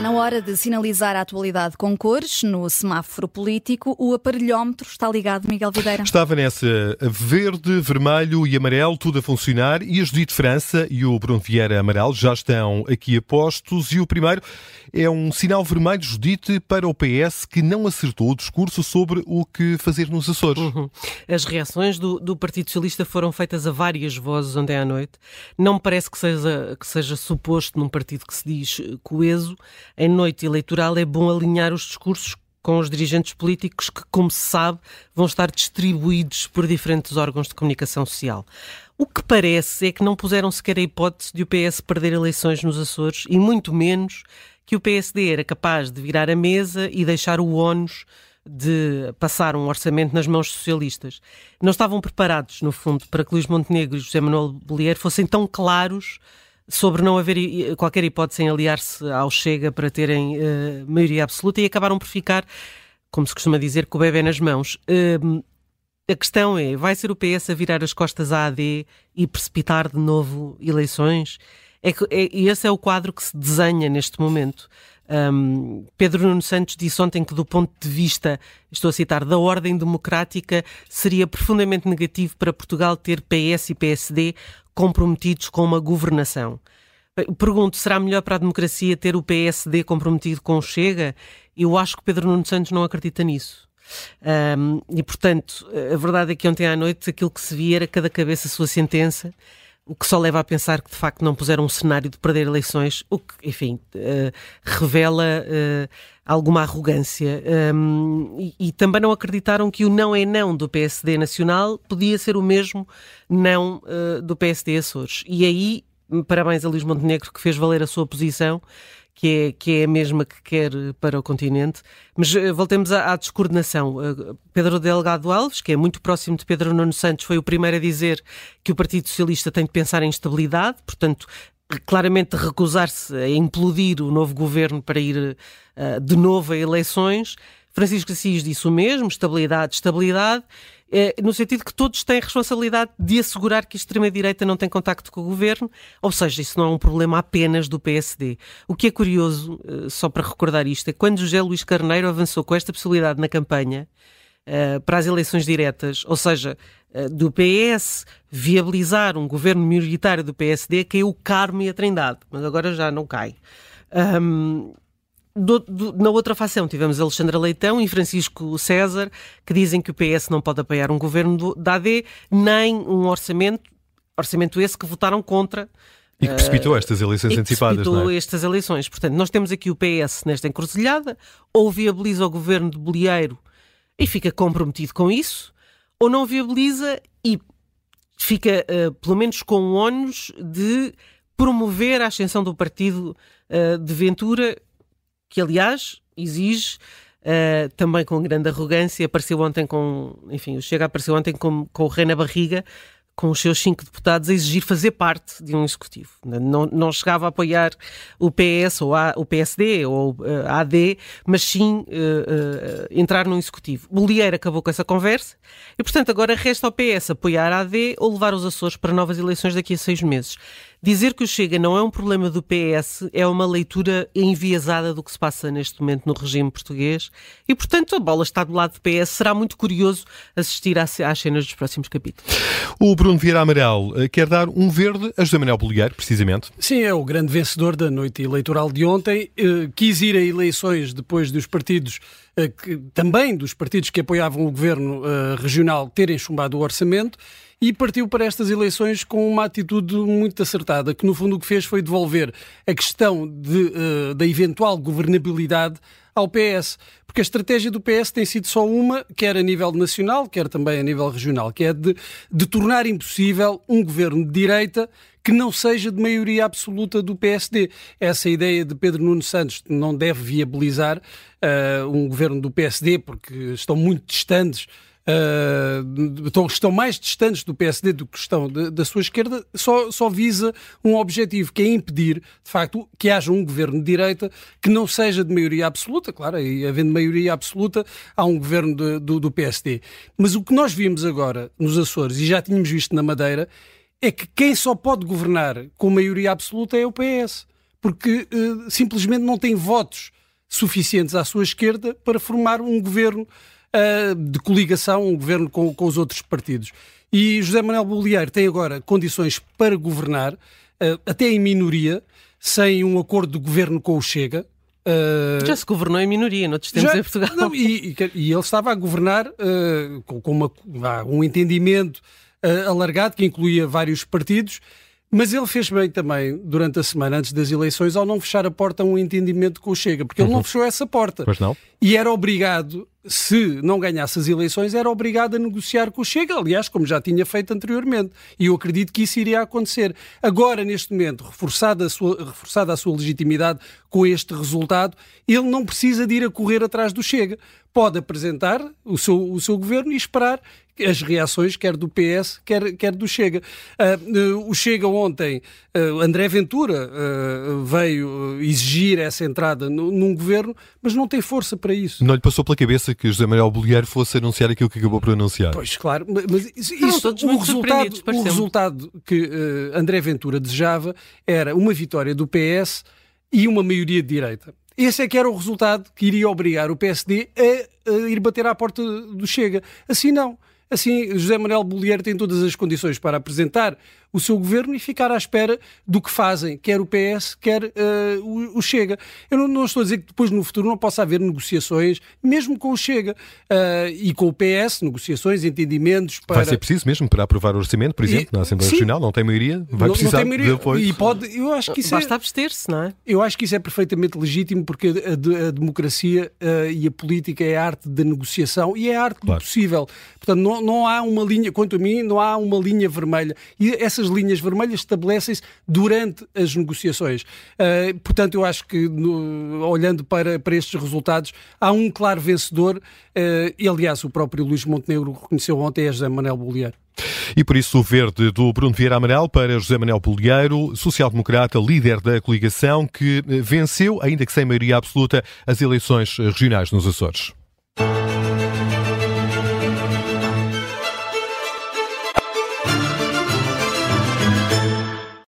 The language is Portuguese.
Está na hora de sinalizar a atualidade com cores. No semáforo político, o aparelhómetro está ligado, Miguel Videira. Estava nessa verde, vermelho e amarelo, tudo a funcionar. E a Judite França e o Bruno Vieira Amaral já estão aqui a postos. E o primeiro é um sinal vermelho, Judite, para o PS que não acertou o discurso sobre o que fazer nos Açores. Uhum. As reações do, do, Partido Socialista foram feitas a várias vozes ontem à noite. Não me parece que seja, que seja suposto num partido que se diz coeso em noite eleitoral é bom alinhar os discursos com os dirigentes políticos que, como se sabe, vão estar distribuídos por diferentes órgãos de comunicação social. O que parece é que não puseram sequer a hipótese de o PS perder eleições nos Açores e muito menos que o PSD era capaz de virar a mesa e deixar o ónus de passar um orçamento nas mãos socialistas. Não estavam preparados, no fundo, para que Luís Montenegro e José Manuel Bolieiro fossem tão claros sobre não haver qualquer hipótese em aliar-se ao Chega para terem uh, maioria absoluta e acabaram por ficar, como se costuma dizer, com o bebê nas mãos. Uh, a questão é, vai ser o PS a virar as costas à AD e precipitar de novo eleições? É é, esse é o quadro que se desenha neste momento. Um, Pedro Nuno Santos disse ontem que, do ponto de vista, estou a citar, da ordem democrática, seria profundamente negativo para Portugal ter PS e PSD comprometidos com uma governação. Pergunto, será melhor para a democracia ter o PSD comprometido com o Chega? Eu acho que Pedro Nuno Santos não acredita nisso. Um, e, portanto, a verdade é que ontem à noite aquilo que se via era cada cabeça a sua sentença o que só leva a pensar que de facto não puseram um cenário de perder eleições, o que, enfim, uh, revela uh, alguma arrogância. Um, e, e, também não acreditaram que o não é não do PSD Nacional podia ser o mesmo não uh, do PSD Açores. E aí, parabéns a Luís Montenegro que fez valer a sua posição que é, que é a mesma que quer para o continente. Mas uh, voltemos à, à descoordenação. Uh, Pedro Delgado Alves, que é muito próximo de Pedro Nuno Santos, foi o primeiro a dizer que o Partido Socialista tem de pensar em estabilidade, portanto, claramente recusar-se a implodir o novo governo para ir uh, de novo a eleições. Francisco Assis disse o mesmo, estabilidade, estabilidade, eh, no sentido que todos têm responsabilidade de assegurar que a extrema-direita não tem contacto com o governo, ou seja, isso não é um problema apenas do PSD. O que é curioso, eh, só para recordar isto, é que quando José Luís Carneiro avançou com esta possibilidade na campanha, Uh, para as eleições diretas, ou seja, uh, do PS viabilizar um governo minoritário do PSD, caiu o Carmo e a Trindade, mas agora já não cai. Um, do, do, na outra facção tivemos Alexandra Leitão e Francisco César, que dizem que o PS não pode apoiar um governo do, da AD, nem um orçamento, orçamento esse que votaram contra. E que precipitou uh, estas eleições antecipadas. Precipitou é? estas eleições. Portanto, nós temos aqui o PS nesta encruzilhada, ou viabiliza o governo de Bolieiro e fica comprometido com isso, ou não viabiliza e fica, uh, pelo menos, com o ónus de promover a ascensão do partido uh, de Ventura que aliás exige uh, também com grande arrogância, apareceu ontem com, enfim, o Chega apareceu ontem com, com o rei na barriga, com os seus cinco deputados a exigir fazer parte de um executivo. Não, não chegava a apoiar o PS ou a, o PSD ou eh, a AD, mas sim uh, uh, entrar num executivo. Bolieiro acabou com essa conversa e, portanto, agora resta ao PS apoiar a AD ou levar os Açores para novas eleições daqui a seis meses. Dizer que o Chega não é um problema do PS é uma leitura enviesada do que se passa neste momento no regime português e, portanto, a bola está do lado do PS. Será muito curioso assistir às cenas dos próximos capítulos. O Bruno Vieira Amaral eh, quer dar um verde a José Manuel Bolieiro, precisamente. Sim, é o grande vencedor da noite eleitoral de ontem. Eh, quis ir a eleições depois dos partidos, eh, também dos partidos que apoiavam o governo regional, terem chumbado o orçamento e partiu para estas eleições com uma atitude muito acertada, que no fundo o que fez foi devolver a questão de, uh, da eventual governabilidade ao PS. Porque a estratégia do PS tem sido só uma, quer a nível nacional, quer também a nível regional, que é de, de tornar impossível um governo de direita que não seja de maioria absoluta do PSD. Essa ideia de Pedro Nuno Santos não deve viabilizar uh, um governo do PSD, porque estão muito distantes uh, estão mais distantes do PSD do que estão da sua esquerda, só, só visa um objetivo, que é impedir, de facto, que haja um governo de direita que não seja de maioria absoluta, claro, e havendo maioria absoluta, há um governo de, do, do PSD. Mas o que nós vimos agora nos Açores, e já tínhamos visto na Madeira, é que quem só pode governar com maioria absoluta é o PS porque uh, simplesmente não tem votos suficientes à sua esquerda para formar um governo uh, de coligação, um governo com, com, os outros partidos. E José Manuel Bolieiro tem agora condições para governar, uh, até em minoria, sem um acordo de governo com o Chega. Uh, já se governou em minoria noutros tempos já, em Portugal. Não, e, e, e, ele estava a governar uh, com, com uma, um entendimento uh, alargado que incluía vários partidos mas ele fez bem também, durante a semana antes das eleições, ao não fechar a porta a um entendimento com o Chega, porque ele uhum. não fechou essa porta. Pois não. E era obrigado, se não ganhasse as eleições, era obrigado a negociar com o Chega, aliás, como já tinha feito anteriormente. E eu acredito que isso iria acontecer. Agora, neste momento, reforçada a sua, reforçada a sua legitimidade com este resultado, ele não precisa de ir a correr atrás do Chega. Pode apresentar o seu, o seu governo e esperar as reações, quer do PS, quer, quer do Chega. Uh, o Chega ontem, uh, André Ventura uh, veio exigir essa entrada no, num governo, mas não tem força para isso. Não lhe passou pela cabeça que José Manuel Bolieiro fosse anunciar aquilo que acabou por anunciar? Pois, claro, mas isso, isso o, resultado, o resultado que André Ventura desejava era uma vitória do PS e uma maioria de direita. Esse é que era o resultado que iria obrigar o PSD a, a ir bater à porta do Chega. Assim não. Assim, José Manuel Bolieiro tem todas as condições para apresentar o seu governo e ficar à espera do que fazem, quer o PS, quer uh, o, o, Chega. Eu não, não, estou a dizer que depois no futuro não possa haver negociações, mesmo com o Chega uh, e com o PS, negociações, entendimentos para... Vai ser preciso mesmo para aprovar o orçamento, por exemplo, e, na Assembleia Nacional, não tem maioria, vai não, precisar não tem maioria, depois. E pode, eu acho que isso Basta é, abster-se, não é? Eu acho que isso é perfeitamente legítimo porque a, a democracia uh, e a política é a arte da negociação e é a arte claro. do possível. Portanto, não, não há uma linha, quanto a mim, não há uma linha vermelha. E essa essas linhas vermelhas estabelecem-se durante as negociações. Uh, portanto, eu acho que, no, olhando para, para estes resultados, há um claro vencedor, uh, e aliás, o próprio Luís Montenegro reconheceu ontem a José Manuel Bolieiro. E por isso o verde do Bruno Vieira Amaral para José Manuel Polieiro, social-democrata, líder da coligação, que venceu, ainda que sem maioria absoluta, as eleições regionais nos Açores.